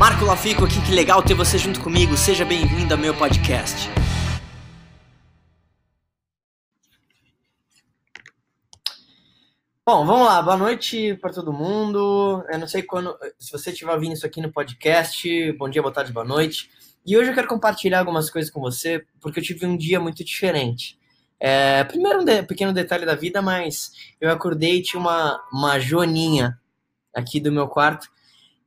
Marco Lafico aqui, que legal ter você junto comigo. Seja bem-vindo ao meu podcast. Bom, vamos lá. Boa noite para todo mundo. Eu não sei quando, se você estiver ouvindo isso aqui no podcast. Bom dia, boa tarde, boa noite. E hoje eu quero compartilhar algumas coisas com você, porque eu tive um dia muito diferente. É, primeiro, um de, pequeno detalhe da vida, mas eu acordei e tinha uma, uma joaninha aqui do meu quarto.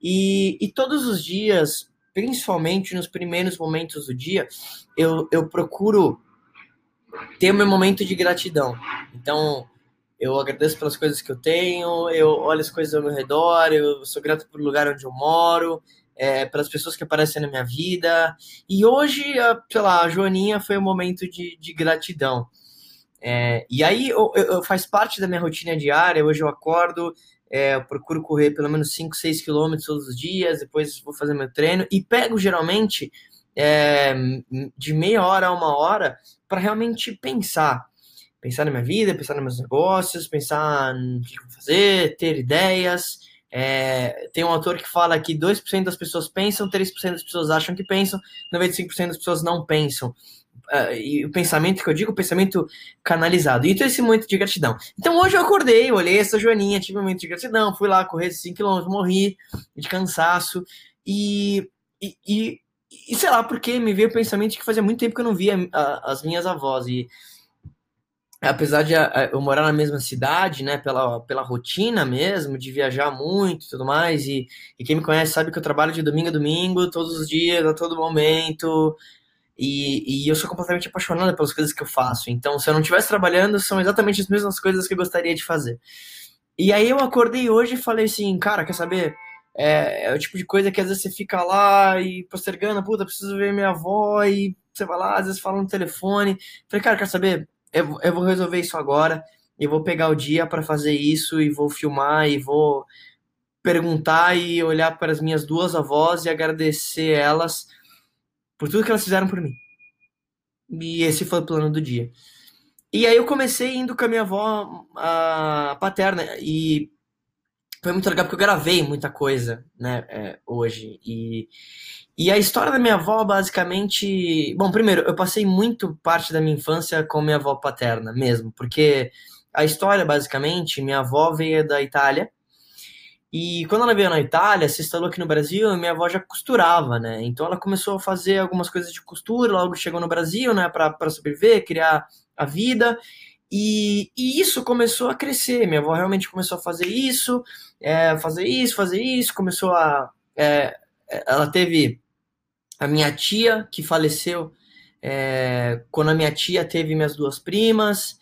E, e todos os dias, principalmente nos primeiros momentos do dia, eu, eu procuro ter o meu momento de gratidão. Então, eu agradeço pelas coisas que eu tenho, eu olho as coisas ao meu redor, eu sou grato pelo lugar onde eu moro, é, pelas pessoas que aparecem na minha vida. E hoje, a, sei lá, a Joaninha foi um momento de, de gratidão. É, e aí eu, eu, eu, faz parte da minha rotina diária. Hoje eu acordo, é, eu procuro correr pelo menos 5, 6 quilômetros todos os dias, depois vou fazer meu treino e pego geralmente é, de meia hora a uma hora para realmente pensar. Pensar na minha vida, pensar nos meus negócios, pensar no que vou fazer, ter ideias. É, tem um autor que fala que 2% das pessoas pensam, 3% das pessoas acham que pensam, 95% das pessoas não pensam. Uh, e o pensamento que eu digo, o pensamento canalizado. E então esse momento de gratidão. Então hoje eu acordei, olhei essa joaninha, tive um momento de gratidão, fui lá correr 5km, morri de cansaço. E, e, e, e, sei lá, porque me veio o pensamento de que fazia muito tempo que eu não via a, as minhas avós. E apesar de eu morar na mesma cidade, né, pela, pela rotina mesmo, de viajar muito e tudo mais, e, e quem me conhece sabe que eu trabalho de domingo a domingo, todos os dias, a todo momento, e, e eu sou completamente apaixonada pelas coisas que eu faço. Então, se eu não estivesse trabalhando, são exatamente as mesmas coisas que eu gostaria de fazer. E aí eu acordei hoje e falei assim, cara, quer saber? É, é, o tipo de coisa que às vezes você fica lá e postergando, puta, preciso ver minha avó, e você vai lá, às vezes fala no telefone. Falei, cara, quer saber? eu, eu vou resolver isso agora, e vou pegar o dia para fazer isso, e vou filmar, e vou perguntar e olhar para as minhas duas avós e agradecer elas por tudo que elas fizeram por mim. E esse foi o plano do dia. E aí eu comecei indo com a minha avó a paterna e foi muito legal porque eu gravei muita coisa, né, é, hoje. E, e a história da minha avó, basicamente. Bom, primeiro, eu passei muito parte da minha infância com minha avó paterna mesmo, porque a história, basicamente, minha avó veio da Itália. E quando ela veio na Itália, se instalou aqui no Brasil, minha avó já costurava, né? Então ela começou a fazer algumas coisas de costura, logo chegou no Brasil, né, para sobreviver, criar a vida. E, e, isso começou a crescer. Minha avó realmente começou a fazer isso, é, fazer isso, fazer isso. Começou a. É, ela teve a minha tia, que faleceu é, quando a minha tia teve minhas duas primas,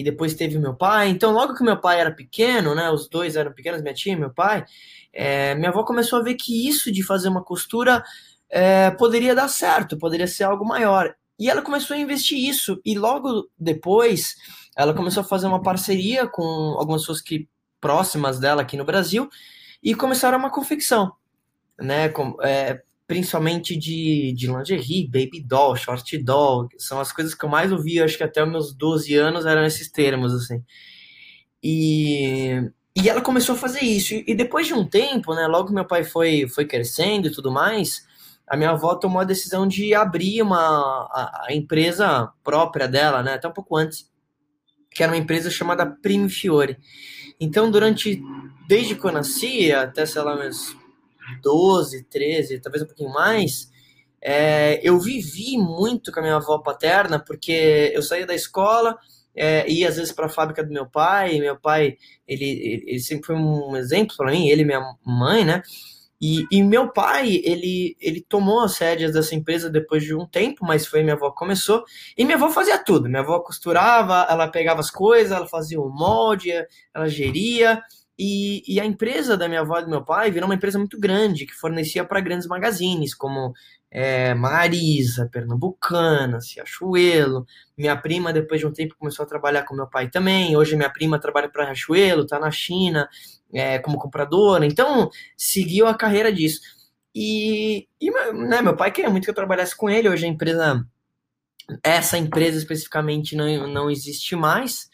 e depois teve meu pai. Então, logo que meu pai era pequeno, né, os dois eram pequenos, minha tia e meu pai, é, minha avó começou a ver que isso de fazer uma costura é, poderia dar certo, poderia ser algo maior. E ela começou a investir isso, e logo depois ela começou a fazer uma parceria com algumas pessoas que próximas dela aqui no Brasil e começaram uma confecção, né? Com, é, principalmente de, de lingerie, baby doll, short doll, são as coisas que eu mais ouvi, acho que até os meus 12 anos eram esses termos, assim. E, e ela começou a fazer isso, e depois de um tempo, né, logo meu pai foi, foi crescendo e tudo mais, a minha avó tomou a decisão de abrir uma, a, a empresa própria dela, né, até um pouco antes, que era uma empresa chamada Prime Fiore. Então, durante, desde que eu nasci, até, sei lá, meus 12, 13, talvez um pouquinho mais, é, eu vivi muito com a minha avó paterna, porque eu saía da escola, é, ia às vezes para a fábrica do meu pai, meu pai, ele, ele sempre foi um exemplo para mim, ele e minha mãe, né? E, e, meu pai, ele, ele tomou as rédeas dessa empresa depois de um tempo, mas foi minha avó que começou. E minha avó fazia tudo. Minha avó costurava, ela pegava as coisas, ela fazia o molde, ela geria. E, e, a empresa da minha avó e do meu pai virou uma empresa muito grande, que fornecia para grandes magazines, como é, Marisa, Pernambucana, Riachuelo. Minha prima, depois de um tempo, começou a trabalhar com meu pai também. Hoje, minha prima trabalha para Riachuelo, está na China é, como compradora. Então, seguiu a carreira disso. E, e né, meu pai queria muito que eu trabalhasse com ele. Hoje, a empresa, essa empresa especificamente, não, não existe mais.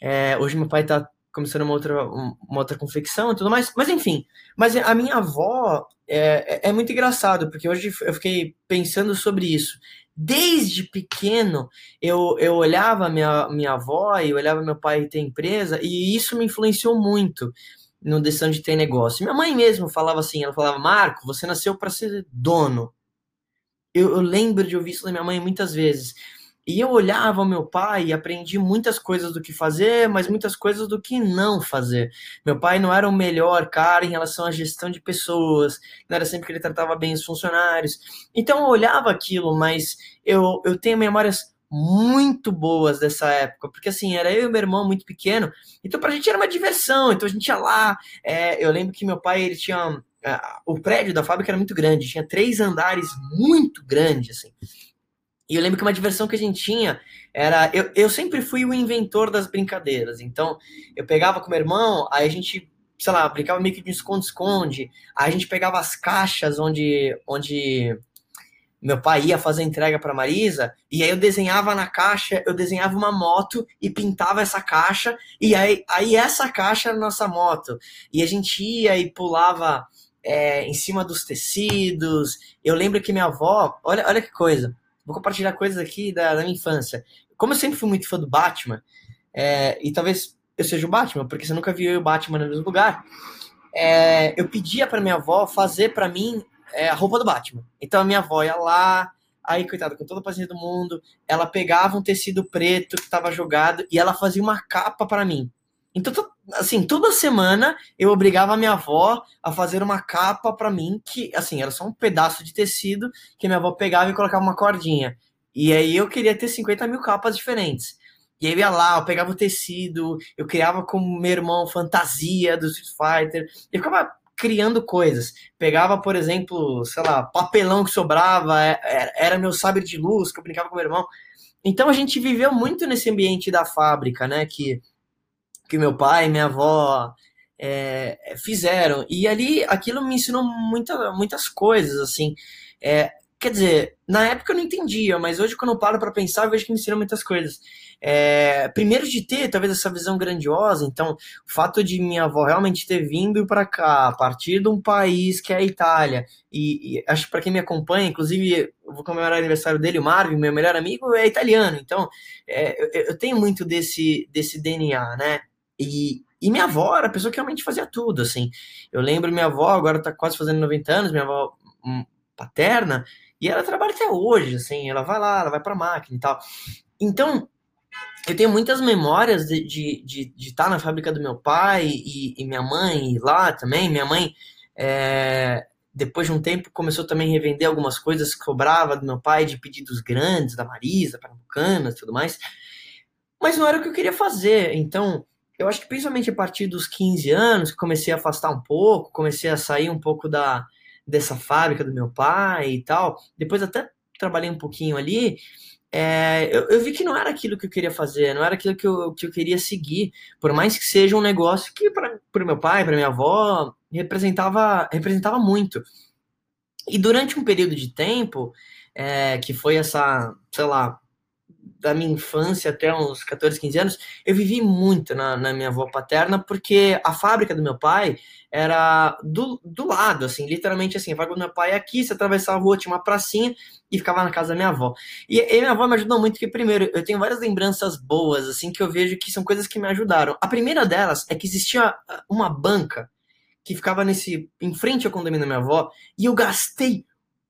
É, hoje, meu pai está começou numa outra, uma outra confecção e tudo mais. Mas enfim, mas a minha avó é, é, é muito engraçado, porque hoje eu fiquei pensando sobre isso. Desde pequeno, eu, eu olhava minha, minha avó e olhava meu pai ter empresa, e isso me influenciou muito no decisão de ter negócio. Minha mãe mesmo falava assim, ela falava, Marco, você nasceu para ser dono. Eu, eu lembro de ouvir isso da minha mãe muitas vezes. E eu olhava meu pai e aprendi muitas coisas do que fazer, mas muitas coisas do que não fazer. Meu pai não era o melhor cara em relação à gestão de pessoas, não era sempre que ele tratava bem os funcionários. Então eu olhava aquilo, mas eu, eu tenho memórias muito boas dessa época, porque assim, era eu e meu irmão muito pequeno, então pra gente era uma diversão, então a gente ia lá, é, eu lembro que meu pai, ele tinha, é, o prédio da fábrica era muito grande, tinha três andares muito grandes, assim, e eu lembro que uma diversão que a gente tinha era. Eu, eu sempre fui o inventor das brincadeiras. Então, eu pegava com meu irmão, aí a gente, sei lá, brincava meio que de esconde-esconde. Aí a gente pegava as caixas onde, onde meu pai ia fazer entrega para Marisa, e aí eu desenhava na caixa, eu desenhava uma moto e pintava essa caixa, e aí, aí essa caixa era a nossa moto. E a gente ia e pulava é, em cima dos tecidos. Eu lembro que minha avó, olha, olha que coisa vou compartilhar coisas aqui da, da minha infância. Como eu sempre fui muito fã do Batman, é, e talvez eu seja o Batman, porque você nunca viu o Batman no mesmo lugar, é, eu pedia para minha avó fazer para mim é, a roupa do Batman. Então a minha avó ia lá, aí, coitada, com toda a paciência do mundo, ela pegava um tecido preto que estava jogado e ela fazia uma capa para mim. Então, assim, toda semana eu obrigava a minha avó a fazer uma capa para mim, que, assim, era só um pedaço de tecido que minha avó pegava e colocava uma cordinha. E aí eu queria ter 50 mil capas diferentes. E aí eu ia lá, eu pegava o tecido, eu criava com meu irmão fantasia do Street Fighter, eu ficava criando coisas. Pegava, por exemplo, sei lá, papelão que sobrava, é, é, era meu sabre de luz que eu brincava com meu irmão. Então a gente viveu muito nesse ambiente da fábrica, né? Que que meu pai minha avó é, fizeram. E ali aquilo me ensinou muita, muitas coisas, assim. É, quer dizer, na época eu não entendia, mas hoje quando eu paro para pensar, eu vejo que me ensinou muitas coisas. É, primeiro de ter talvez essa visão grandiosa, então o fato de minha avó realmente ter vindo para cá a partir de um país que é a Itália e, e acho que para quem me acompanha, inclusive eu vou comemorar o aniversário dele, o Marvin, meu melhor amigo é italiano, então é, eu, eu, tenho muito desse desse DNA, né? E, e minha avó era a pessoa que realmente fazia tudo, assim. Eu lembro minha avó, agora tá quase fazendo 90 anos, minha avó um, paterna, e ela trabalha até hoje, assim, ela vai lá, ela vai pra máquina e tal. Então, eu tenho muitas memórias de, de, de, de estar na fábrica do meu pai e, e minha mãe lá também. Minha mãe, é, depois de um tempo, começou também a revender algumas coisas que cobrava do meu pai de pedidos grandes, da Marisa, Pernambucanas e tudo mais. Mas não era o que eu queria fazer. Então, eu acho que principalmente a partir dos 15 anos, que comecei a afastar um pouco, comecei a sair um pouco da dessa fábrica do meu pai e tal. Depois até trabalhei um pouquinho ali. É, eu, eu, vi que não era aquilo que eu queria fazer, não era aquilo que eu, que eu queria seguir, por mais que seja um negócio que para o meu pai, para minha avó, representava, representava muito. E durante um período de tempo, é, que foi essa, sei lá, da minha infância até uns 14, 15 anos, eu vivi muito na, na, minha avó paterna, porque a fábrica do meu pai era do, do lado, assim, literalmente assim, a fábrica do meu pai é aqui, você atravessava a rua, tinha uma pracinha e ficava na casa da minha avó. E, e minha avó me ajudou muito, porque primeiro, eu tenho várias lembranças boas, assim, que eu vejo que são coisas que me ajudaram. A primeira delas é que existia uma banca que ficava nesse, em frente ao condomínio da minha avó, e eu gastei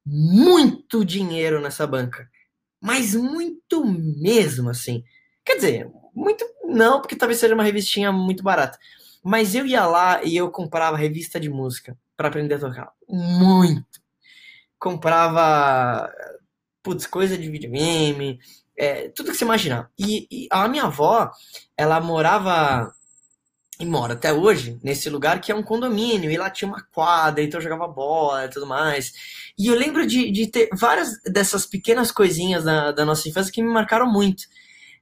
muito dinheiro nessa banca mas muito mesmo, assim. Quer dizer, muito não, porque talvez seja uma revistinha muito barata. Mas eu ia lá e eu comprava revista de música para aprender a tocar. Muito. Comprava, putz, coisa de videogame, é, tudo que você imaginar. E, e a minha avó, ela morava e mora até hoje nesse lugar que é um condomínio, e lá tinha uma quadra, então eu jogava bola e tudo mais. E eu lembro de, de ter várias dessas pequenas coisinhas da, da nossa infância que me marcaram muito,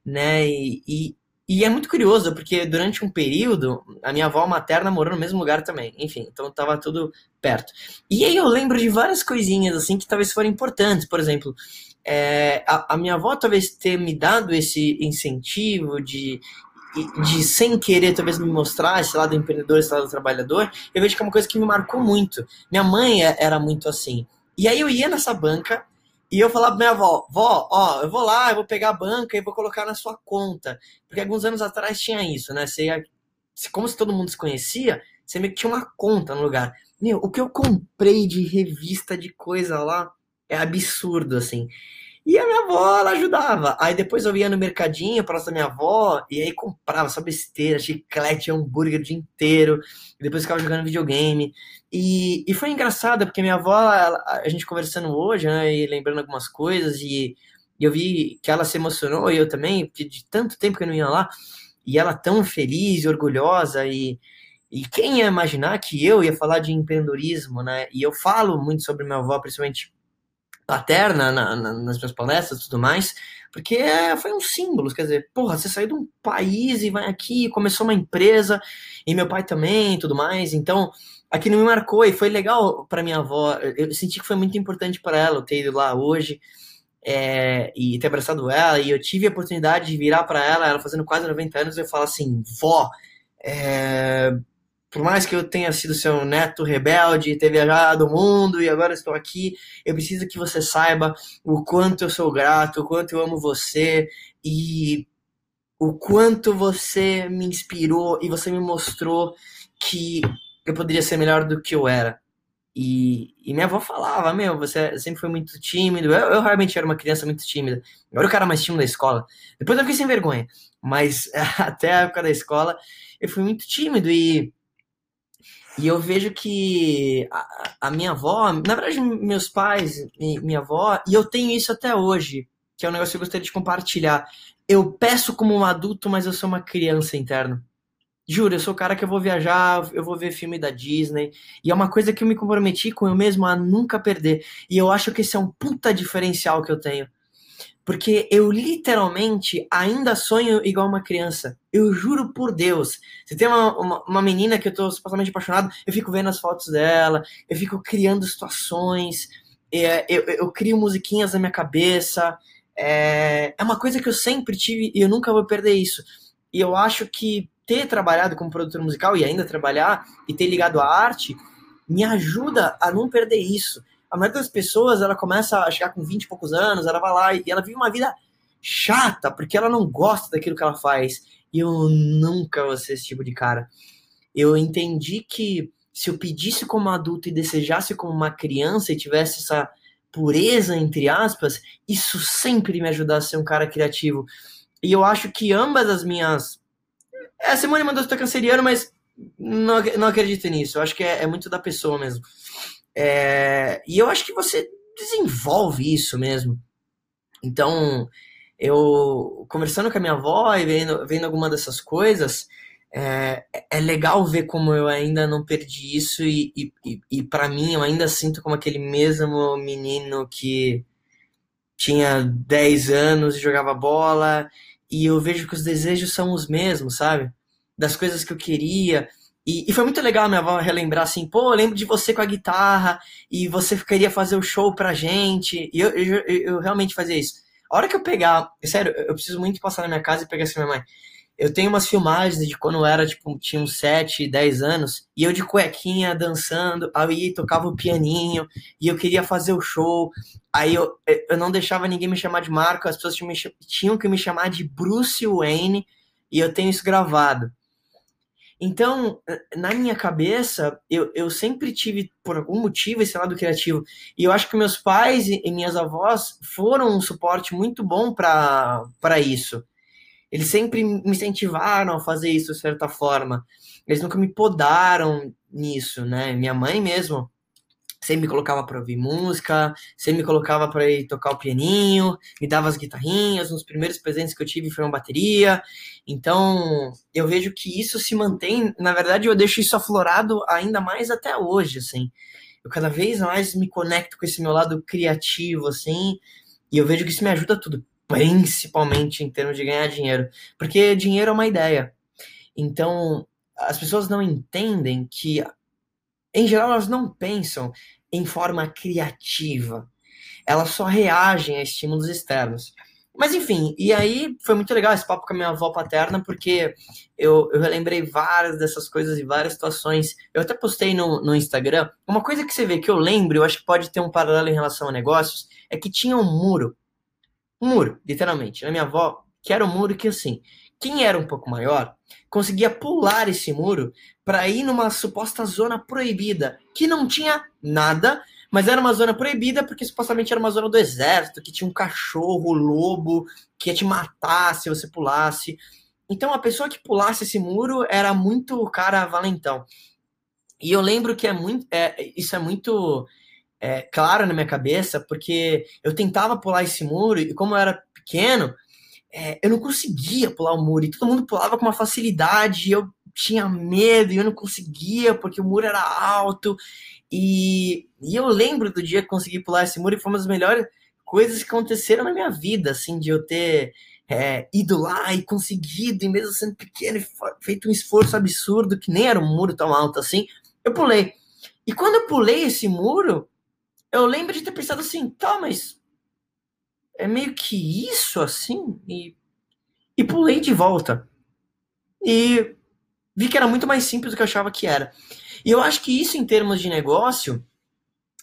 né? E, e, e, é muito curioso, porque durante um período, a minha avó materna morou no mesmo lugar também, enfim, então tava tudo perto. E aí eu lembro de várias coisinhas, assim, que talvez foram importantes, por exemplo. É, a, a minha avó talvez ter me dado esse incentivo de de sem querer talvez me mostrar esse lado empreendedor, esse lado trabalhador, eu vejo que é uma coisa que me marcou muito. Minha mãe é, era muito assim. E aí eu ia nessa banca e eu falava pra minha avó, vó, ó, eu vou lá, eu vou pegar a banca e vou colocar na sua conta. Porque alguns anos atrás tinha isso, né? Você ia, como se todo mundo se conhecia, você meio que tinha uma conta no lugar. Meu, o que eu comprei de revista de coisa lá é absurdo, assim. E a minha avó, ela ajudava. Aí depois eu ia no mercadinho, próximo da minha avó, e aí comprava só besteira, chiclete, hambúrguer o dia inteiro. E depois ficava jogando videogame. E, e foi engraçado, porque minha avó, ela, a gente conversando hoje, né, e lembrando algumas coisas, e, e eu vi que ela se emocionou, e eu também, porque de tanto tempo que eu não ia lá, e ela tão feliz e orgulhosa, e, e quem ia imaginar que eu ia falar de empreendedorismo, né? E eu falo muito sobre minha avó, principalmente paterna na, na, nas minhas palestras e tudo mais, porque é, foi um símbolo, quer dizer, porra, você saiu de um país e vai aqui, começou uma empresa, e meu pai também tudo mais, então aquilo me marcou e foi legal para minha avó, eu senti que foi muito importante para ela eu ter ido lá hoje, é, e ter abraçado ela, e eu tive a oportunidade de virar para ela, ela fazendo quase 90 anos, eu falo assim, vó, é, por mais que eu tenha sido seu neto rebelde, ter viajado o mundo e agora estou aqui, eu preciso que você saiba o quanto eu sou grato, o quanto eu amo você e o quanto você me inspirou e você me mostrou que eu poderia ser melhor do que eu era. E, e minha avó falava, meu, você sempre foi muito tímido. Eu, eu, realmente era uma criança muito tímida. Eu era o cara mais tímido da escola. Depois eu fiquei sem vergonha. Mas até a época da escola, eu fui muito tímido e e eu vejo que a, a, minha avó, na verdade, meus pais, e minha avó, e eu tenho isso até hoje, que é um negócio que eu gostaria de compartilhar. Eu peço como um adulto, mas eu sou uma criança interna. Juro, eu sou o cara que eu vou viajar, eu vou ver filme da Disney. E é uma coisa que eu me comprometi com eu mesmo a nunca perder. E eu acho que esse é um puta diferencial que eu tenho. Porque eu literalmente ainda sonho igual uma criança. Eu juro por Deus. Se tem uma, uma, uma, menina que eu tô supostamente apaixonado, eu fico vendo as fotos dela, eu fico criando situações, é, eu, eu, crio musiquinhas na minha cabeça. É, é uma coisa que eu sempre tive e eu nunca vou perder isso. E eu acho que ter trabalhado como produtor musical e ainda trabalhar e ter ligado à arte me ajuda a não perder isso a maioria das pessoas, ela começa a chegar com 20 e poucos anos, ela vai lá e ela vive uma vida chata, porque ela não gosta daquilo que ela faz. E eu nunca vou ser esse tipo de cara. Eu entendi que se eu pedisse como adulto e desejasse como uma criança e tivesse essa pureza, entre aspas, isso sempre me ajudasse a ser um cara criativo. E eu acho que ambas as minhas. É, a Simone mandou estar canceriano, mas não, não acredito nisso. Eu acho que é, é muito da pessoa mesmo. É, e eu acho que você desenvolve isso mesmo. Então, eu conversando com a minha avó e vendo, vendo alguma dessas coisas, é, é legal ver como eu ainda não perdi isso e, e, e, para mim eu ainda sinto como aquele mesmo menino que tinha 10 anos e jogava bola e eu vejo que os desejos são os mesmos, sabe? Das coisas que eu queria, e, e, foi muito legal minha avó relembrar assim, pô, eu lembro de você com a guitarra e você queria fazer o show pra gente. E eu, eu, eu, realmente fazia isso. A hora que eu pegar, sério, eu preciso muito passar na minha casa e pegar assim, minha mãe. Eu tenho umas filmagens de quando eu era, tipo, tinha uns 7, 10 anos, e eu de cuequinha dançando, aí tocava o pianinho, e eu queria fazer o show. Aí eu, eu não deixava ninguém me chamar de Marco, as pessoas tinham, tinham que me chamar de Bruce Wayne, e eu tenho isso gravado. Então, na minha cabeça, eu, eu sempre tive, por algum motivo, esse lado criativo. E eu acho que meus pais e, e minhas avós foram um suporte muito bom para isso. Eles sempre me incentivaram a fazer isso de certa forma. Eles nunca me podaram nisso, né? Minha mãe mesmo, sempre me colocava para ouvir música, sempre me colocava para ir tocar o pianinho, me dava as guitarrinhas, os primeiros presentes que eu tive foi uma bateria. Então, eu vejo que isso se mantém, na verdade, eu deixo isso aflorado ainda mais até hoje, assim. Eu cada vez mais me conecto com esse meu lado criativo, assim, e eu vejo que isso me ajuda tudo, principalmente em termos de ganhar dinheiro, porque dinheiro é uma ideia. Então, as pessoas não entendem que em geral, elas não pensam em forma criativa. Elas só reagem a estímulos externos. Mas enfim, e aí foi muito legal esse papo com a minha avó paterna, porque eu, eu relembrei várias dessas coisas e várias situações. Eu até postei no, no Instagram. Uma coisa que você vê que eu lembro, eu acho que pode ter um paralelo em relação a negócios, é que tinha um muro. Um muro, literalmente. Na minha avó, que era um muro que assim, quem era um pouco maior conseguia pular esse muro para ir numa suposta zona proibida, que não tinha nada, mas era uma zona proibida porque supostamente era uma zona do exército, que tinha um cachorro, lobo, que ia te matar se você pulasse. Então a pessoa que pulasse esse muro era muito cara valentão. E eu lembro que é muito, é, isso é muito é, claro na minha cabeça, porque eu tentava pular esse muro e como eu era pequeno, é, eu não conseguia pular o muro e todo mundo pulava com uma facilidade. E eu tinha medo e eu não conseguia porque o muro era alto e, e eu lembro do dia que consegui pular esse muro e foi uma das melhores coisas que aconteceram na minha vida, assim, de eu ter é, ido lá e conseguido, e mesmo sendo pequeno, feito um esforço absurdo, que nem era um muro tão alto assim, eu pulei. E quando eu pulei esse muro, eu lembro de ter pensado assim, tá, mas é meio que isso assim? E, e pulei de volta. E vi que era muito mais simples do que eu achava que era. E eu acho que isso, em termos de negócio,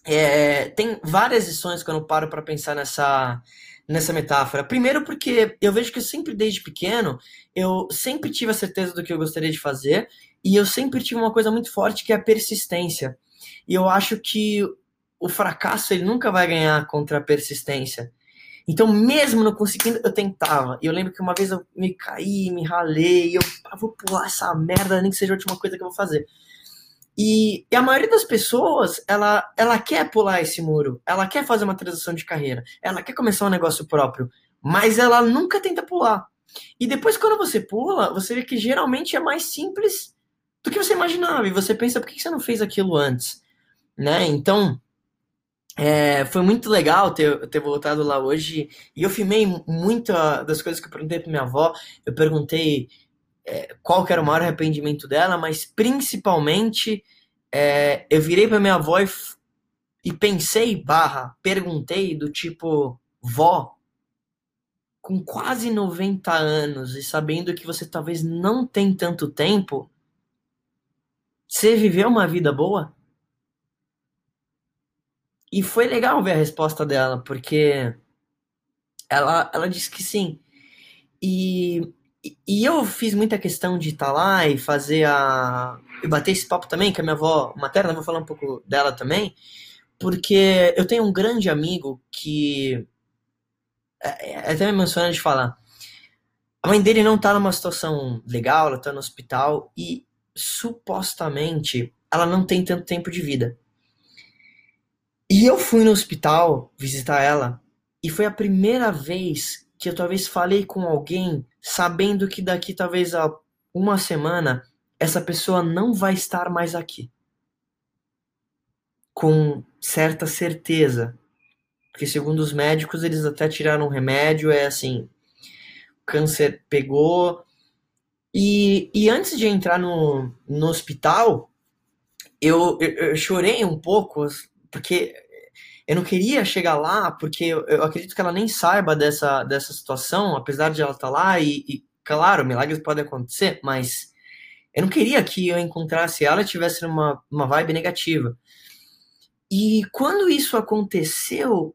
é, tem várias lições quando eu paro para pensar nessa, nessa metáfora. Primeiro, porque eu vejo que eu sempre, desde pequeno, eu sempre tive a certeza do que eu gostaria de fazer e eu sempre tive uma coisa muito forte que é a persistência. E eu acho que o fracasso ele nunca vai ganhar contra a persistência. Então, mesmo não conseguindo, eu tentava. E eu lembro que uma vez eu me caí, me ralei, eu ah, vou pular essa merda, nem que seja a última coisa que eu vou fazer. E, e, a maioria das pessoas, ela, ela quer pular esse muro, ela quer fazer uma transição de carreira, ela quer começar um negócio próprio, mas ela nunca tenta pular. E depois, quando você pula, você vê que geralmente é mais simples do que você imaginava. E você pensa, por que você não fez aquilo antes? Né? Então, é, foi muito legal ter, ter voltado lá hoje. E eu filmei muitas das coisas que eu perguntei para minha avó. Eu perguntei é, qual que era o maior arrependimento dela, mas principalmente é, eu virei para minha avó e, e pensei, barra, perguntei do tipo, vó, com quase 90 anos e sabendo que você talvez não tem tanto tempo, você viveu uma vida boa? E foi legal ver a resposta dela, porque ela, ela disse que sim. E e eu fiz muita questão de estar tá lá e fazer a. e bater esse papo também, que a minha avó materna, vou falar um pouco dela também, porque eu tenho um grande amigo que. É, é até me emociona de falar. A mãe dele não tá numa situação legal, ela tá no hospital e supostamente ela não tem tanto tempo de vida. E eu fui no hospital visitar ela e foi a primeira vez que eu talvez falei com alguém sabendo que daqui talvez a uma semana essa pessoa não vai estar mais aqui. Com certa certeza. Porque segundo os médicos, eles até tiraram um remédio, é assim, câncer pegou. E, e antes de entrar no, no hospital, eu, eu, eu chorei um pouco, porque eu não queria chegar lá, porque eu, eu, acredito que ela nem saiba dessa, dessa situação, apesar de ela estar lá, e, e, claro, milagres podem acontecer, mas eu não queria que eu encontrasse ela e tivesse uma, uma vibe negativa. E quando isso aconteceu,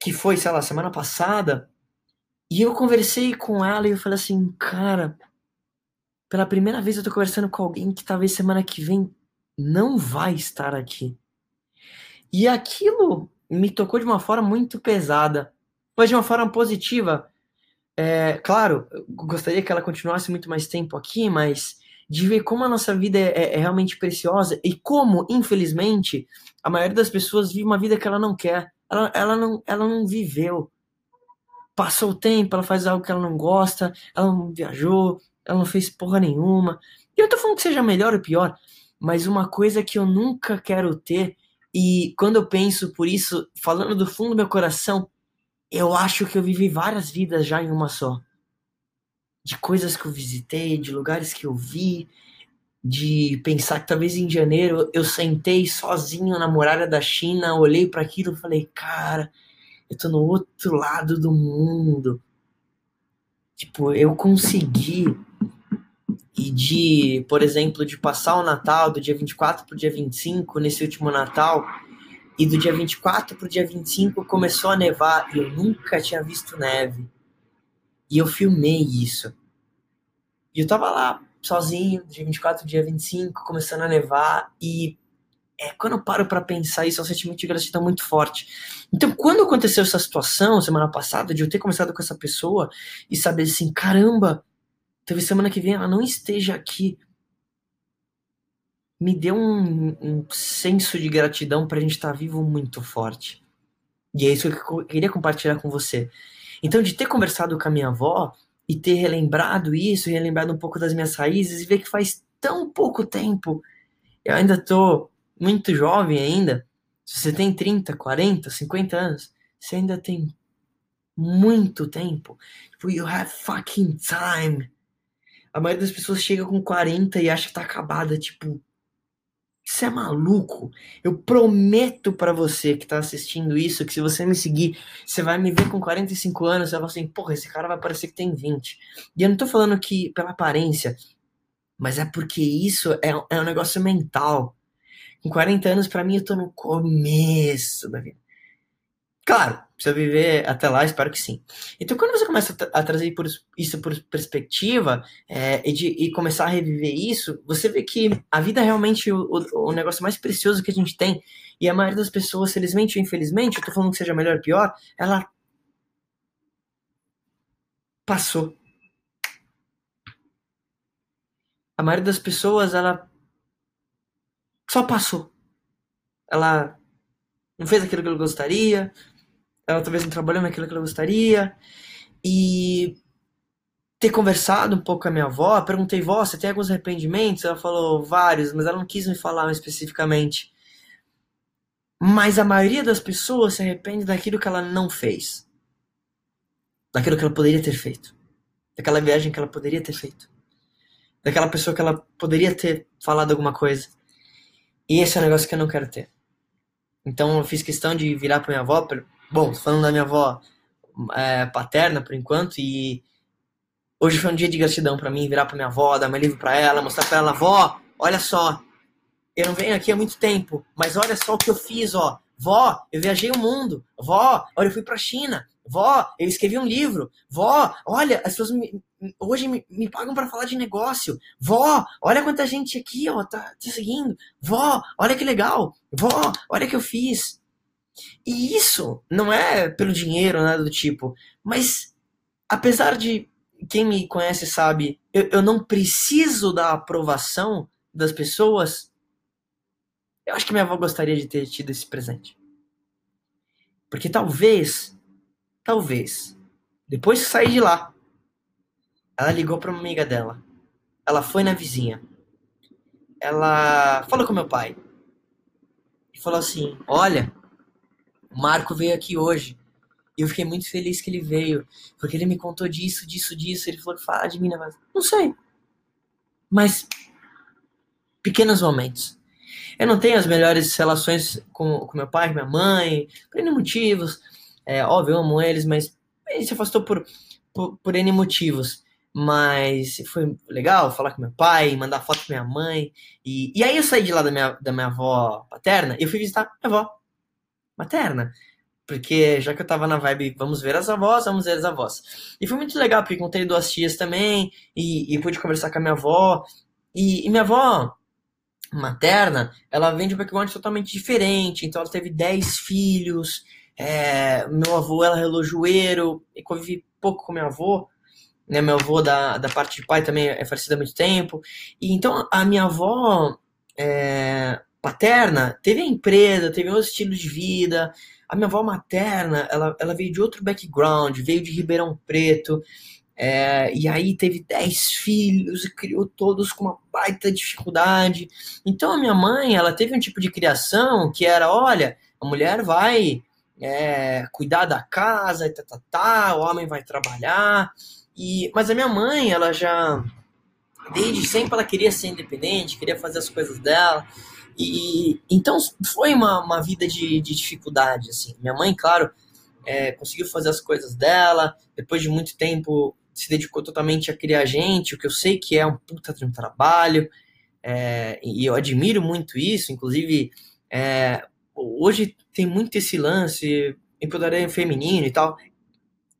que foi, sei lá, semana passada, e eu conversei com ela e eu falei assim, cara, pela primeira vez eu tô conversando com alguém que talvez semana que vem não vai estar aqui. E aquilo me tocou de uma forma muito pesada, mas de uma forma positiva. É, claro, gostaria que ela continuasse muito mais tempo aqui, mas de ver como a nossa vida é, é, é, realmente preciosa e como, infelizmente, a maioria das pessoas vive uma vida que ela não quer. Ela, ela, não, ela não viveu. Passou o tempo, ela faz algo que ela não gosta, ela não viajou, ela não fez porra nenhuma. E eu tô falando que seja melhor ou pior, mas uma coisa que eu nunca quero ter e quando eu penso por isso, falando do fundo do meu coração, eu acho que eu vivi várias vidas já em uma só. De coisas que eu visitei, de lugares que eu vi, de pensar que talvez em janeiro eu sentei sozinho na muralha da China, olhei para aquilo e falei, cara, eu tô no outro lado do mundo. Tipo, eu consegui e de, por exemplo, de passar o Natal do dia 24 pro dia 25, nesse último Natal, e do dia 24 pro dia 25 começou a nevar e eu nunca tinha visto neve. E eu filmei isso. E eu tava lá, sozinho, dia 24 dia 25, começando a nevar, e é, quando eu paro para pensar isso, é um sentimento de gratidão muito forte. Então, quando aconteceu essa situação, semana passada, de eu ter conversado com essa pessoa e saber assim, caramba, talvez semana que vem ela não esteja aqui, me deu um, um senso de gratidão para a gente estar tá vivo muito forte. E é isso que eu queria compartilhar com você. Então, de ter conversado com a minha avó e ter relembrado isso, relembrado um pouco das minhas raízes e ver que faz tão pouco tempo, eu ainda tô muito jovem ainda, se você tem 30, 40, 50 anos, você ainda tem muito tempo. Tipo, you have fucking time. A maioria das pessoas chega com 40 e acha que tá acabada, tipo, você é maluco? Eu prometo para você que tá assistindo isso que se você me seguir, você vai me ver com 45 anos, você vai falar assim, porra, esse cara vai parecer que tem 20. E eu não tô falando que pela aparência, mas é porque isso é, é um negócio mental. Com 40 anos, para mim, eu tô no começo da vida. Claro, eu viver até lá, espero que sim. Então, quando você começa a trazer isso por perspectiva é, e, de, e começar a reviver isso, você vê que a vida é realmente o, o, o, negócio mais precioso que a gente tem. E a maioria das pessoas, felizmente ou infelizmente, eu tô falando que seja melhor ou pior, ela passou. A maioria das pessoas, ela só passou. Ela não fez aquilo que ela gostaria, ela talvez não trabalhou naquilo que ela gostaria, e ter conversado um pouco com a minha avó, perguntei, vó, você tem alguns arrependimentos? Ela falou vários, mas ela não quis me falar especificamente. Mas a maioria das pessoas se arrepende daquilo que ela não fez. Daquilo que ela poderia ter feito. Daquela viagem que ela poderia ter feito. Daquela pessoa que ela poderia ter falado alguma coisa. E esse é o negócio que eu não quero ter. Então eu fiz questão de virar pra minha avó. Bom, falando da minha avó é, paterna por enquanto, e hoje foi um dia de gratidão para mim, virar pra minha avó, dar meu livro pra ela, mostrar pra ela, avó, olha só, eu não venho aqui há muito tempo, mas olha só o que eu fiz, ó. Vó, eu viajei o mundo. Vó, olha, eu fui pra China. Vó, eu escrevi um livro. Vó, olha, as pessoas me, hoje me, me pagam para falar de negócio. Vó, olha quanta gente aqui, ó, tá te seguindo. Vó, olha que legal. Vó, olha que eu fiz. E isso não é pelo dinheiro, nada do tipo. Mas, apesar de quem me conhece sabe, eu, eu não preciso da aprovação das pessoas. Eu acho que minha avó gostaria de ter tido esse presente. Porque talvez Talvez. Depois que sair de lá, ela ligou para uma amiga dela. Ela foi na vizinha. Ela falou com meu pai. E falou assim: Olha, o Marco veio aqui hoje. E eu fiquei muito feliz que ele veio. Porque ele me contou disso, disso, disso. Ele falou que fala de mim, né? Mas não sei. Mas pequenos momentos. Eu não tenho as melhores relações com, com meu pai, minha mãe, por N motivos. É, óbvio, eu amo eles, mas ele se afastou por, por, por N motivos. Mas foi legal falar com meu pai, mandar foto com minha mãe. E, e aí eu saí de lá da minha, da minha avó paterna e eu fui visitar minha avó materna. Porque já que eu tava na vibe, vamos ver as avós, vamos ver as avós. E foi muito legal, porque encontrei duas tias também, e, e pude conversar com a minha avó. E, e minha avó materna, ela vem de um background totalmente diferente, então ela teve 10 filhos, é, meu avô era relojoeiro e convivi pouco com meu avô. Né, meu avô da, da parte de pai também é falecido há muito tempo. E então a minha avó é, paterna teve a empresa, teve outro estilo de vida. A minha avó materna, ela, ela veio de outro background, veio de Ribeirão Preto. É, e aí teve 10 filhos e criou todos com uma baita dificuldade. Então a minha mãe, ela teve um tipo de criação que era, olha, a mulher vai é, cuidar da casa tá, tá, tá, o homem vai trabalhar. E, mas a minha mãe, ela já, desde sempre, ela queria ser independente, queria fazer as coisas dela. E então foi uma, uma vida de, de dificuldade, assim. Minha mãe, claro, é, conseguiu fazer as coisas dela, depois de muito tempo se dedicou totalmente a criar gente, o que eu sei que é um puta de um trabalho, é, e eu admiro muito isso, inclusive é, hoje tem muito esse lance, empoderamento feminino e tal.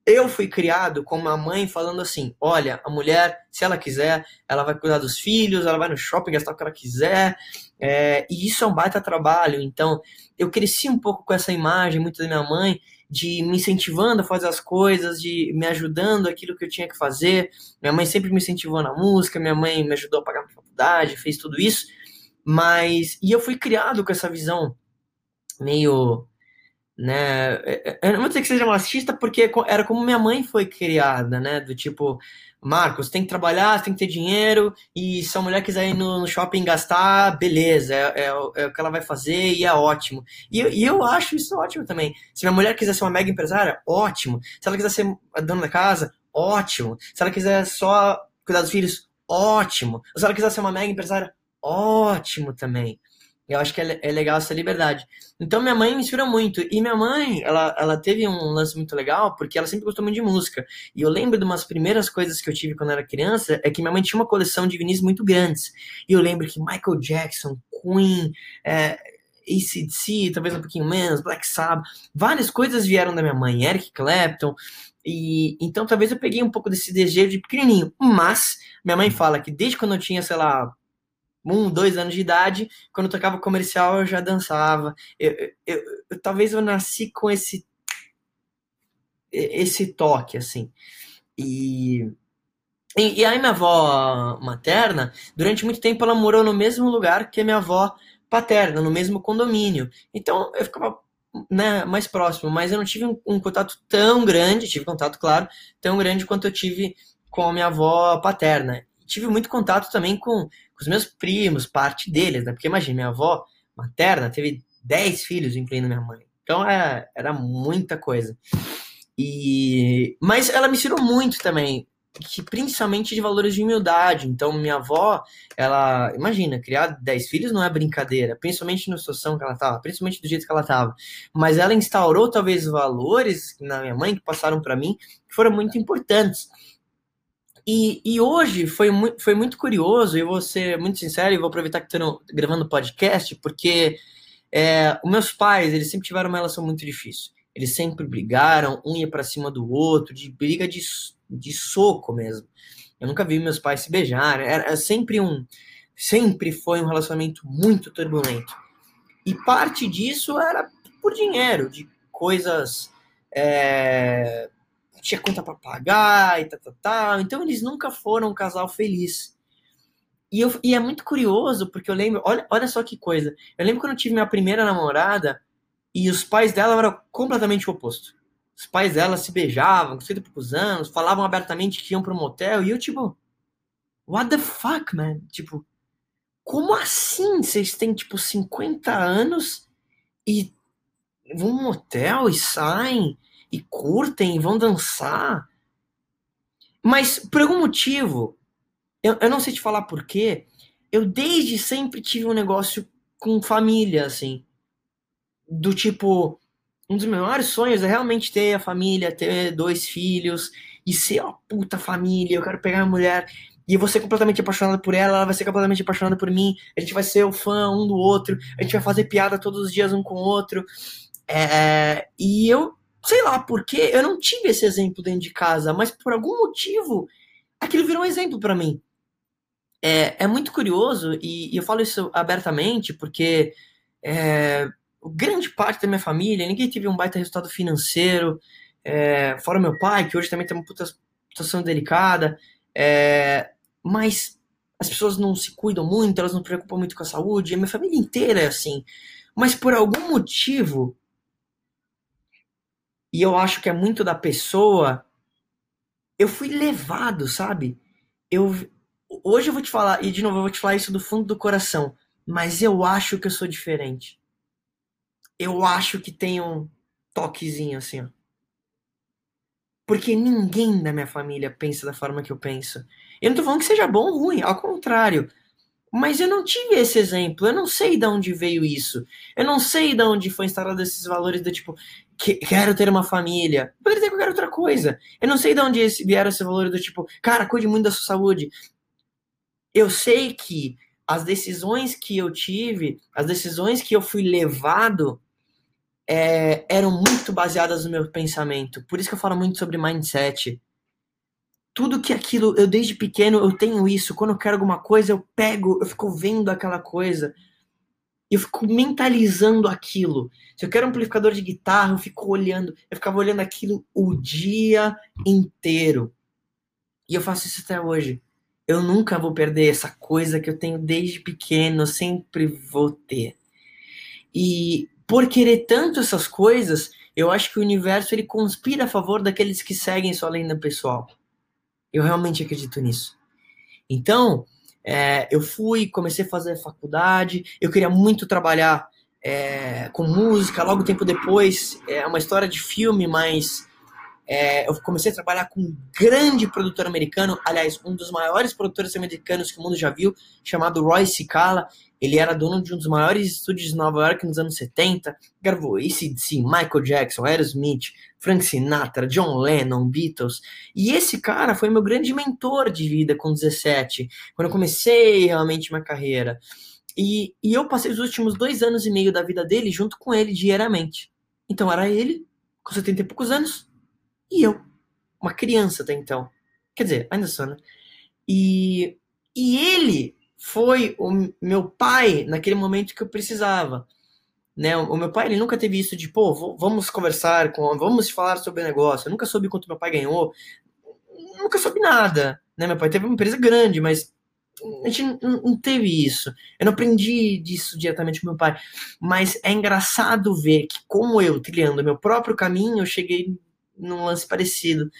Eu fui criado com uma mãe falando assim: olha, a mulher, se ela quiser, ela vai cuidar dos filhos, ela vai no shopping gastar o que ela quiser, é, e isso é um baita trabalho. Então, eu cresci um pouco com essa imagem, muito da minha mãe, de me incentivando a fazer as coisas, de me ajudando aquilo que eu tinha que fazer. Minha mãe sempre me incentivou na música, minha mãe me ajudou a pagar a faculdade, fez tudo isso. Mas e eu fui criado com essa visão meio né? É, é, eu não vou dizer que seja machista, porque era como minha mãe foi criada, né? Do tipo, Marcos, tem que trabalhar, tem que ter dinheiro, e se a mulher quiser ir no, shopping gastar, beleza, é, é, é, o que ela vai fazer e é ótimo. E, e, eu acho isso ótimo também. Se minha mulher quiser ser uma mega empresária, ótimo. Se ela quiser ser a dona da casa, ótimo. Se ela quiser só cuidar dos filhos, ótimo. se ela quiser ser uma mega empresária, ótimo também. Eu acho que é, é, legal essa liberdade. Então minha mãe me inspira muito. E minha mãe, ela, ela teve um lance muito legal, porque ela sempre gostou muito de música. E eu lembro de umas primeiras coisas que eu tive quando era criança, é que minha mãe tinha uma coleção de vinis muito grandes. E eu lembro que Michael Jackson, Queen, é, ACDC, talvez um pouquinho menos, Black Sabbath, várias coisas vieram da minha mãe, Eric Clapton. E então talvez eu peguei um pouco desse desejo de pequenininho. Mas minha mãe fala que desde quando eu tinha, sei lá, um, dois anos de idade, quando tocava comercial eu já dançava. Eu, eu, eu, talvez eu nasci com esse esse toque, assim. E, e, e aí minha avó materna, durante muito tempo ela morou no mesmo lugar que a minha avó paterna, no mesmo condomínio. Então eu ficava né, mais próximo, mas eu não tive um, um contato tão grande, tive contato, claro, tão grande quanto eu tive com a minha avó paterna tive muito contato também com os meus primos, parte deles, né? Porque imagina, minha avó materna teve 10 filhos, incluindo minha mãe. Então era, é, era muita coisa. E mas ela me ensinou muito também, que principalmente de valores de humildade. Então minha avó, ela, imagina, criar 10 filhos não é brincadeira, principalmente na situação que ela estava, principalmente do jeito que ela estava. Mas ela instaurou talvez valores na minha mãe que passaram para mim, que foram muito importantes. E, e hoje foi, mu foi muito curioso, eu vou ser muito sincero e vou aproveitar que estou gravando podcast, porque é, os meus pais, eles sempre tiveram uma relação muito difícil. Eles sempre brigaram, um ia para cima do outro, de briga de, de soco mesmo. Eu nunca vi meus pais se beijar, era, era sempre um sempre foi um relacionamento muito turbulento. E parte disso era por dinheiro, de coisas é, tinha conta para pagar e tal, tal, tal. Então eles nunca foram um casal feliz. E, eu, e é muito curioso, porque eu lembro, olha, olha só que coisa. Eu lembro quando eu tive minha primeira namorada e os pais dela eram completamente o oposto. Os pais dela se beijavam, com 50 poucos anos, falavam abertamente que iam para um motel, e eu, tipo, what the fuck, man? Tipo, como assim? Vocês têm, tipo, 50 anos e vão um motel e saem e curtem e vão dançar. Mas por algum motivo, eu, eu não sei te falar porquê, eu desde sempre tive um negócio com família, assim. Do tipo, um dos meus maiores sonhos é realmente ter a família, ter dois filhos e ser uma puta família. Eu quero pegar minha mulher e eu vou ser completamente apaixonado por ela, ela vai ser completamente apaixonada por mim. A gente vai ser o fã um do outro, a gente vai fazer piada todos os dias um com o outro. É, e eu sei lá porque eu não tive esse exemplo dentro de casa, mas por algum motivo aquilo virou um exemplo para mim. É, é muito curioso e, e, eu falo isso abertamente porque é, grande parte da minha família, ninguém teve um baita resultado financeiro, é, fora meu pai, que hoje também tem uma puta situação delicada, é, mas as pessoas não se cuidam muito, elas não se preocupam muito com a saúde, a minha família inteira é assim. Mas por algum motivo, e eu acho que é muito da pessoa. Eu fui levado, sabe? Eu hoje eu vou te falar e de novo eu vou te falar isso do fundo do coração, mas eu acho que eu sou diferente. Eu acho que tem um toquezinho assim, ó. Porque ninguém da minha família pensa da forma que eu penso. Eu não tô falando que seja bom ou ruim, ao contrário. Mas eu não tive esse exemplo, eu não sei de onde veio isso. Eu não sei de onde foi instalado esses valores do tipo, que, quero ter uma família. Poderia ter qualquer outra coisa. Eu não sei de onde esse, vieram esses valores do tipo, cara, cuide muito da sua saúde. Eu sei que as decisões que eu tive, as decisões que eu fui levado, é, eram muito baseadas no meu pensamento. Por isso que eu falo muito sobre mindset tudo que aquilo, eu desde pequeno eu tenho isso. Quando eu quero alguma coisa, eu pego, eu fico vendo aquela coisa. Eu fico mentalizando aquilo. Se eu quero um amplificador de guitarra, eu fico olhando, eu ficava olhando aquilo o dia inteiro. E eu faço isso até hoje. Eu nunca vou perder essa coisa que eu tenho desde pequeno, eu sempre vou ter. E por querer tanto essas coisas, eu acho que o universo ele conspira a favor daqueles que seguem sua lenda pessoal. Eu realmente acredito nisso. Então, é, eu fui, comecei a fazer faculdade, eu queria muito trabalhar é, com música, logo tempo depois, é uma história de filme, mas é, eu comecei a trabalhar com um grande produtor americano, aliás, um dos maiores produtores americanos que o mundo já viu, chamado Roy Cicala. Ele era dono de um dos maiores estúdios de Nova York nos anos 70, gravou ACDC, Michael Jackson, Aerosmith, Frank Sinatra, John Lennon, Beatles. E esse cara foi meu grande mentor de vida com 17, quando eu comecei realmente minha carreira. E, e eu passei os últimos dois anos e meio da vida dele junto com ele diariamente. Então era ele, com 70 e poucos anos, e eu, uma criança até então. Quer dizer, ainda sou, né? E, e ele foi o meu pai naquele momento que eu precisava. Né? O meu pai ele nunca teve isso de, pô, vamos conversar, com, vamos falar sobre o negócio. Eu nunca soube quanto meu pai ganhou, nunca soube nada. Né? Meu pai teve uma empresa grande, mas a gente não, teve isso. Eu não aprendi disso diretamente com meu pai. Mas é engraçado ver que, como eu, trilhando meu próprio caminho, eu cheguei num lance parecido.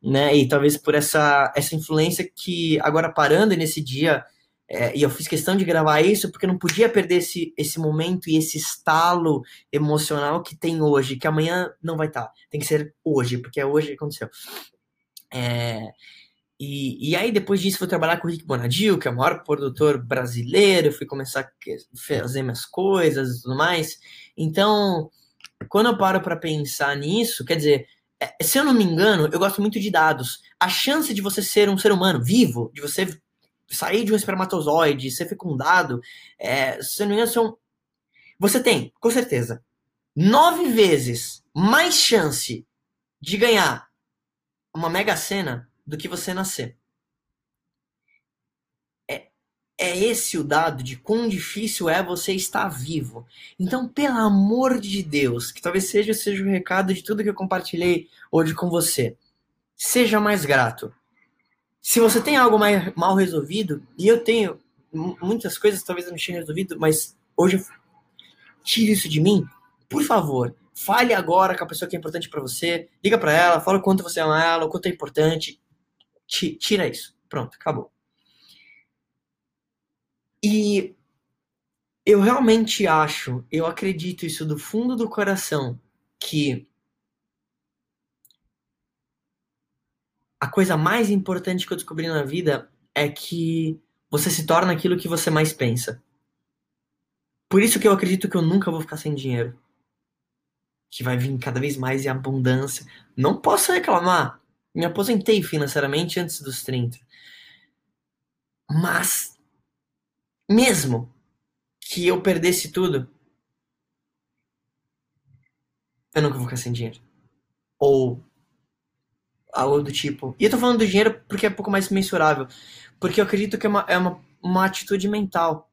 Né? E talvez por essa, essa influência que, agora parando nesse dia é, e eu fiz questão de gravar isso porque não podia perder esse, esse momento e esse estalo emocional que tem hoje, que amanhã não vai estar. Tá. Tem que ser hoje, porque é hoje que aconteceu. É, e, e aí, depois disso, fui trabalhar com o Rick Bonadil, que é o maior produtor brasileiro, fui começar a fazer minhas coisas e tudo mais. Então, quando eu paro para pensar nisso, quer dizer, é, se eu não me engano, eu gosto muito de dados. A chance de você ser um ser humano vivo, de você sair de um espermatozoide, ser fecundado, é, se não me engano, são... você tem, com certeza, nove vezes mais chance de ganhar uma mega cena do que você nascer. É, é esse o dado de quão difícil é você estar vivo. Então, pelo amor de Deus, que talvez seja, seja o recado de tudo que eu compartilhei hoje com você. Seja mais grato se você tem algo mais mal resolvido, e eu tenho muitas coisas talvez eu não tinha resolvido, mas hoje eu tire isso de mim, por favor, fale agora com a pessoa que é importante para você, liga para ela, fala o quanto você ama ela, o quanto é importante, tira isso, pronto, acabou. E eu realmente acho, eu acredito isso do fundo do coração, que a coisa mais importante que eu descobri na vida é que você se torna aquilo que você mais pensa. Por isso que eu acredito que eu nunca vou ficar sem dinheiro. Que vai vir cada vez mais em abundância. Não posso reclamar. Me aposentei financeiramente antes dos 30. Mas, mesmo que eu perdesse tudo, eu nunca vou ficar sem dinheiro. Ou algo do tipo. E eu tô falando do dinheiro porque é um pouco mais mensurável. Porque eu acredito que é uma, é uma, uma atitude mental.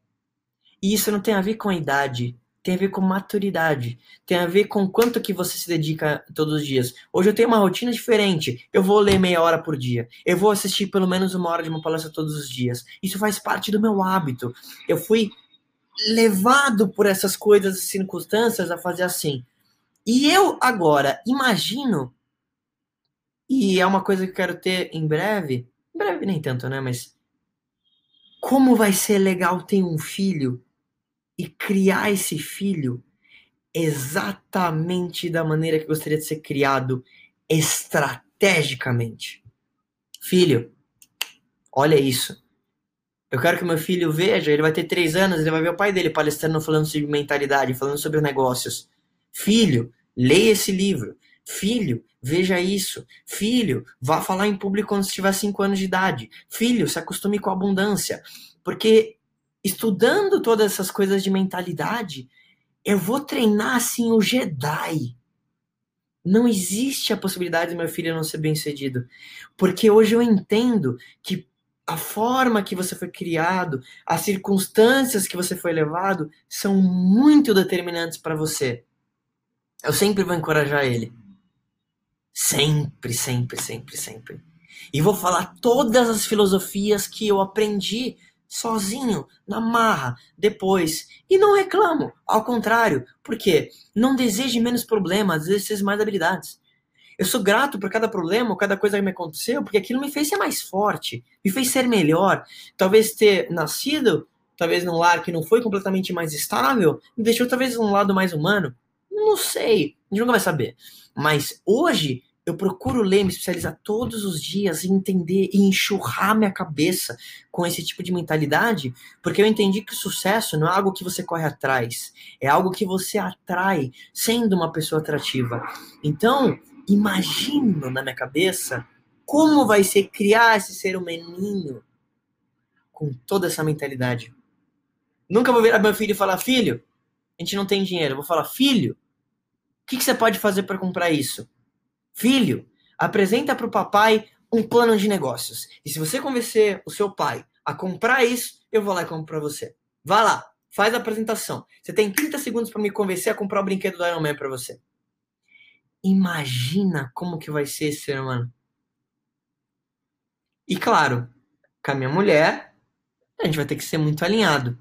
E isso não tem a ver com a idade. Tem a ver com maturidade. Tem a ver com quanto que você se dedica todos os dias. Hoje eu tenho uma rotina diferente. Eu vou ler meia hora por dia. Eu vou assistir pelo menos uma hora de uma palestra todos os dias. Isso faz parte do meu hábito. Eu fui levado por essas coisas e circunstâncias a fazer assim. E eu agora imagino e é uma coisa que eu quero ter em breve. Em breve nem tanto, né? Mas como vai ser legal ter um filho e criar esse filho exatamente da maneira que gostaria de ser criado estrategicamente. Filho, olha isso. Eu quero que meu filho veja, ele vai ter três anos, ele vai ver o pai dele palestrando, falando sobre mentalidade, falando sobre negócios. Filho, leia esse livro. Filho, veja isso. Filho, vá falar em público quando estiver cinco anos de idade. Filho, se acostume com a abundância. Porque estudando todas essas coisas de mentalidade, eu vou treinar assim o Jedi. Não existe a possibilidade do meu filho não ser bem sucedido. Porque hoje eu entendo que a forma que você foi criado, as circunstâncias que você foi levado, são muito determinantes para você. Eu sempre vou encorajar ele. Sempre, sempre, sempre, sempre. E vou falar todas as filosofias que eu aprendi sozinho, na marra, depois. E não reclamo, ao contrário, porque não deseje menos problemas, deseje mais habilidades. Eu sou grato por cada problema, cada coisa que me aconteceu, porque aquilo me fez ser mais forte, me fez ser melhor. Talvez ter nascido, talvez num lar que não foi completamente mais estável, me deixou talvez um lado mais humano. Não sei, a gente nunca vai saber. Mas hoje eu procuro ler, me especializar todos os dias e entender e enxurrar minha cabeça com esse tipo de mentalidade, porque eu entendi que o sucesso não é algo que você corre atrás, é algo que você atrai sendo uma pessoa atrativa. Então, imagino na minha cabeça como vai ser criar esse ser humaninho com toda essa mentalidade. Nunca vou virar meu filho e falar: filho, a gente não tem dinheiro. Eu vou falar: filho, que, que você pode fazer para comprar isso? Filho, apresenta para o papai um plano de negócios. E se você convencer o seu pai a comprar isso, eu vou lá e compro para você. Vá lá, faz a apresentação. Você tem 30 segundos para me convencer a comprar o brinquedo do Iron Man para você. Imagina como que vai ser esse ser humano. E claro, com a minha mulher, a gente vai ter que ser muito alinhado.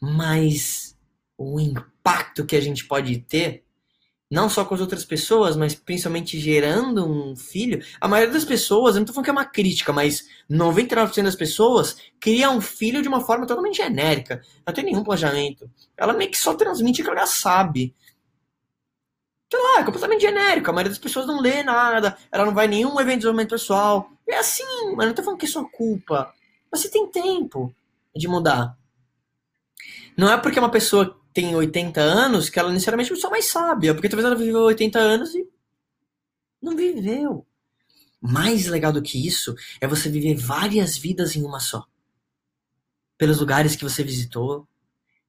Mas o impacto que a gente pode ter não só com as outras pessoas, mas principalmente gerando um filho. A maioria das pessoas, eu não tô falando que é uma crítica, mas 99% das pessoas cria um filho de uma forma totalmente genérica. Não tem nenhum planejamento. Ela meio que só transmite o que ela já Sei lá, é completamente genérico. A maioria das pessoas não lê nada, ela não vai em nenhum evento de desenvolvimento pessoal. É assim, mas não tô falando que é sua culpa. Você tem tempo de mudar. Não é porque uma pessoa tem 80 anos que ela necessariamente a pessoa mais sábia, porque talvez ela viveu 80 anos e não viveu. Mais legal do que isso é você viver várias vidas em uma só. Pelos lugares que você visitou,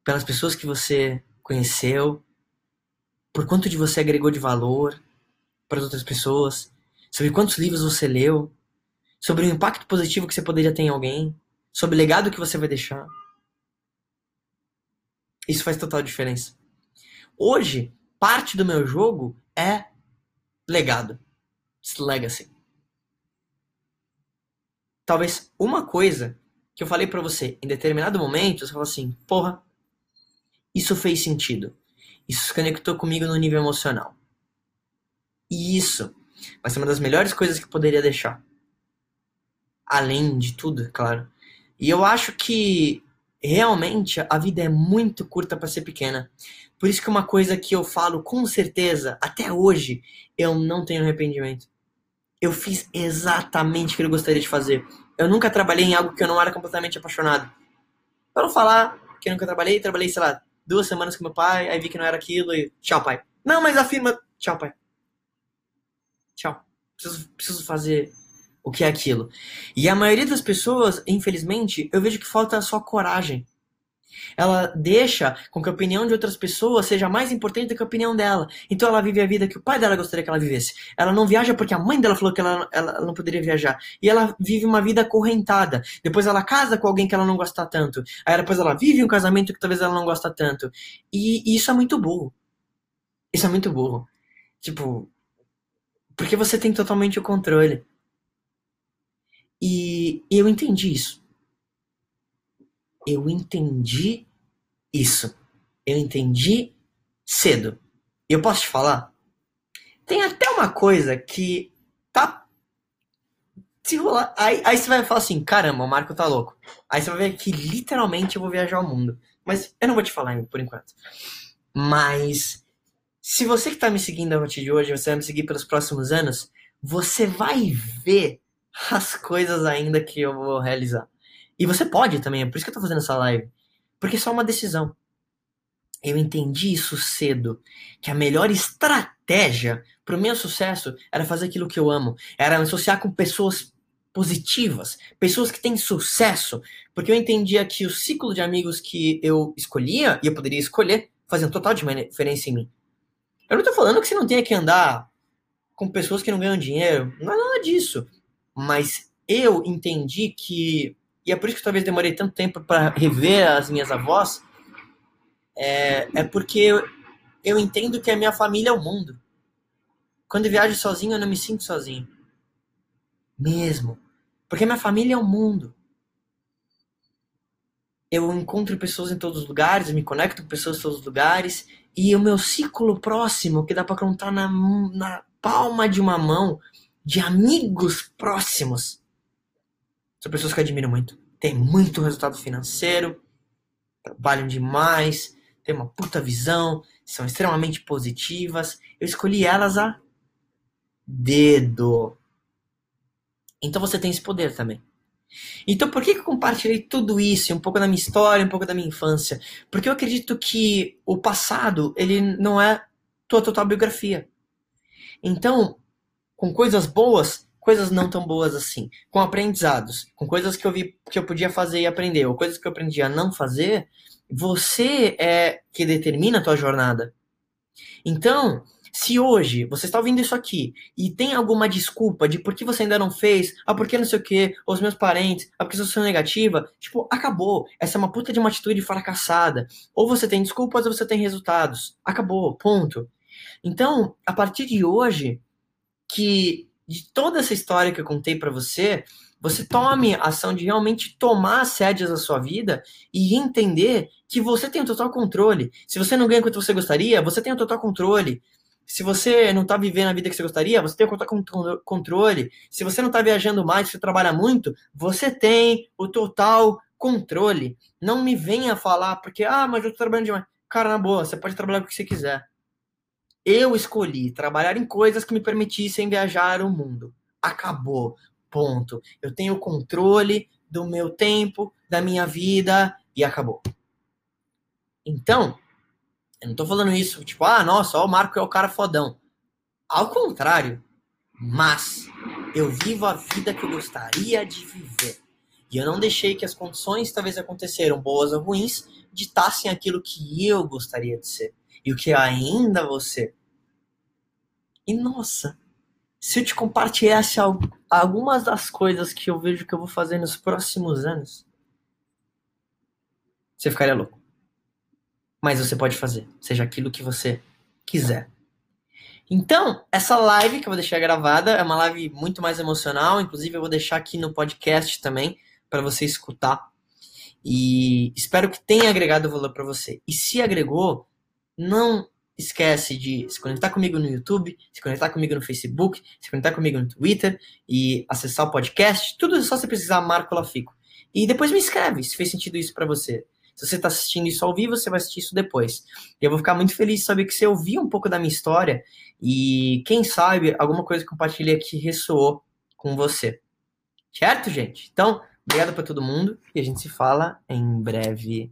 pelas pessoas que você conheceu, por quanto de você agregou de valor para as outras pessoas, sobre quantos livros você leu, sobre o impacto positivo que você poderia ter em alguém, sobre o legado que você vai deixar. Isso faz total diferença. Hoje, parte do meu jogo é legado. Legacy. Talvez uma coisa que eu falei para você em determinado momento, você fala assim, porra, isso fez sentido. Isso se conectou comigo no nível emocional. E isso vai ser uma das melhores coisas que eu poderia deixar. Além de tudo, claro. E eu acho que realmente a vida é muito curta para ser pequena. Por isso que uma coisa que eu falo com certeza, até hoje, eu não tenho arrependimento. Eu fiz exatamente o que eu gostaria de fazer. Eu nunca trabalhei em algo que eu não era completamente apaixonado. Para não falar que eu nunca trabalhei, trabalhei, sei lá, duas semanas com meu pai, aí vi que não era aquilo e tchau, pai. Não, mas afirma, tchau, pai. Tchau. Preciso, preciso fazer o que é aquilo. E a maioria das pessoas, infelizmente, eu vejo que falta só coragem. Ela deixa com que a opinião de outras pessoas seja mais importante do que a opinião dela. Então ela vive a vida que o pai dela gostaria que ela vivesse. Ela não viaja porque a mãe dela falou que ela, ela, não poderia viajar. E ela vive uma vida acorrentada. Depois ela casa com alguém que ela não gosta tanto. Aí depois ela vive um casamento que talvez ela não gosta tanto. E, e isso é muito burro. Isso é muito burro. Tipo, porque você tem totalmente o controle. E eu entendi isso. Eu entendi isso. Eu entendi cedo. Eu posso te falar? Tem até uma coisa que tá. Se rolar. Aí, aí você vai falar assim: caramba, o Marco tá louco. Aí você vai ver que literalmente eu vou viajar ao mundo. Mas eu não vou te falar por enquanto. Mas. Se você que tá me seguindo a partir de hoje, você vai me seguir pelos próximos anos, você vai ver as coisas ainda que eu vou realizar. E você pode também, é por isso que eu tô fazendo essa live. Porque é só uma decisão. Eu entendi isso cedo, que a melhor estratégia para o meu sucesso era fazer aquilo que eu amo, era me associar com pessoas positivas, pessoas que têm sucesso, porque eu entendia que o ciclo de amigos que eu escolhia, e eu poderia escolher, fazia total diferença em mim. Eu não tô falando que você não tenha que andar com pessoas que não ganham dinheiro, não é nada disso. Mas eu entendi que, e é por isso que talvez demorei tanto tempo para rever as minhas avós, é, é porque eu, eu entendo que a minha família é o mundo. Quando eu viajo sozinho, eu não me sinto sozinho. Mesmo. Porque minha família é o mundo. Eu encontro pessoas em todos os lugares, me conecto com pessoas em todos os lugares, e o meu ciclo próximo, que dá para contar na, na palma de uma mão, de amigos próximos, são pessoas que eu admiro muito. Tem muito resultado financeiro, trabalham demais, têm uma puta visão, são extremamente positivas. Eu escolhi elas a dedo. Então você tem esse poder também. Então por que eu compartilhei tudo isso, um pouco da minha história, um pouco da minha infância? Porque eu acredito que o passado, ele não é tua total biografia. Então, com coisas boas, coisas não tão boas assim, com aprendizados, com coisas que eu vi que eu podia fazer e aprender, ou coisas que eu aprendi a não fazer, você é que determina a tua jornada. Então, se hoje você está ouvindo isso aqui e tem alguma desculpa de por que você ainda não fez, ah, porque não sei o que, os meus parentes, ah, porque eu sou negativa, tipo, acabou. Essa é uma puta de uma atitude fracassada. Ou você tem desculpas ou você tem resultados. Acabou, ponto. Então, a partir de hoje, que de toda essa história que eu contei para você, você tome a ação de realmente tomar as rédeas da sua vida e entender que você tem o total controle. Se você não ganha quanto você gostaria, você tem o total controle. Se você não está vivendo a vida que você gostaria, você tem o total controle. Se você não está viajando mais, você trabalha muito, você tem o total controle. Não me venha falar porque, ah, mas eu estou trabalhando demais. Cara, na boa, você pode trabalhar com o que você quiser. Eu escolhi trabalhar em coisas que me permitissem viajar o mundo. Acabou. Ponto. Eu tenho controle do meu tempo, da minha vida e acabou. Então, eu não tô falando isso tipo, ah, nossa, ó, o Marco é o cara fodão. Ao contrário, mas eu vivo a vida que eu gostaria de viver. E eu não deixei que as condições, talvez aconteceram boas ou ruins, ditassem aquilo que eu gostaria de ser e o que ainda você. E nossa, se eu te compartilhasse algumas das coisas que eu vejo que eu vou fazer nos próximos anos, você ficaria louco. Mas você pode fazer, seja aquilo que você quiser. Então, essa live que eu vou deixar gravada é uma live muito mais emocional, inclusive eu vou deixar aqui no podcast também para você escutar. E espero que tenha agregado valor para você. E se agregou, não esquece de se conectar comigo no YouTube, se conectar comigo no Facebook, se conectar comigo no Twitter e acessar o podcast. Tudo é só você precisar Marco Lafico. E depois me escreve se fez sentido isso para você. Se você está assistindo isso ao vivo, você vai assistir isso depois. E eu vou ficar muito feliz de saber que você ouviu um pouco da minha história e, quem sabe, alguma coisa que compartilhei aqui ressoou com você. Certo, gente? Então, obrigado para todo mundo e a gente se fala em breve.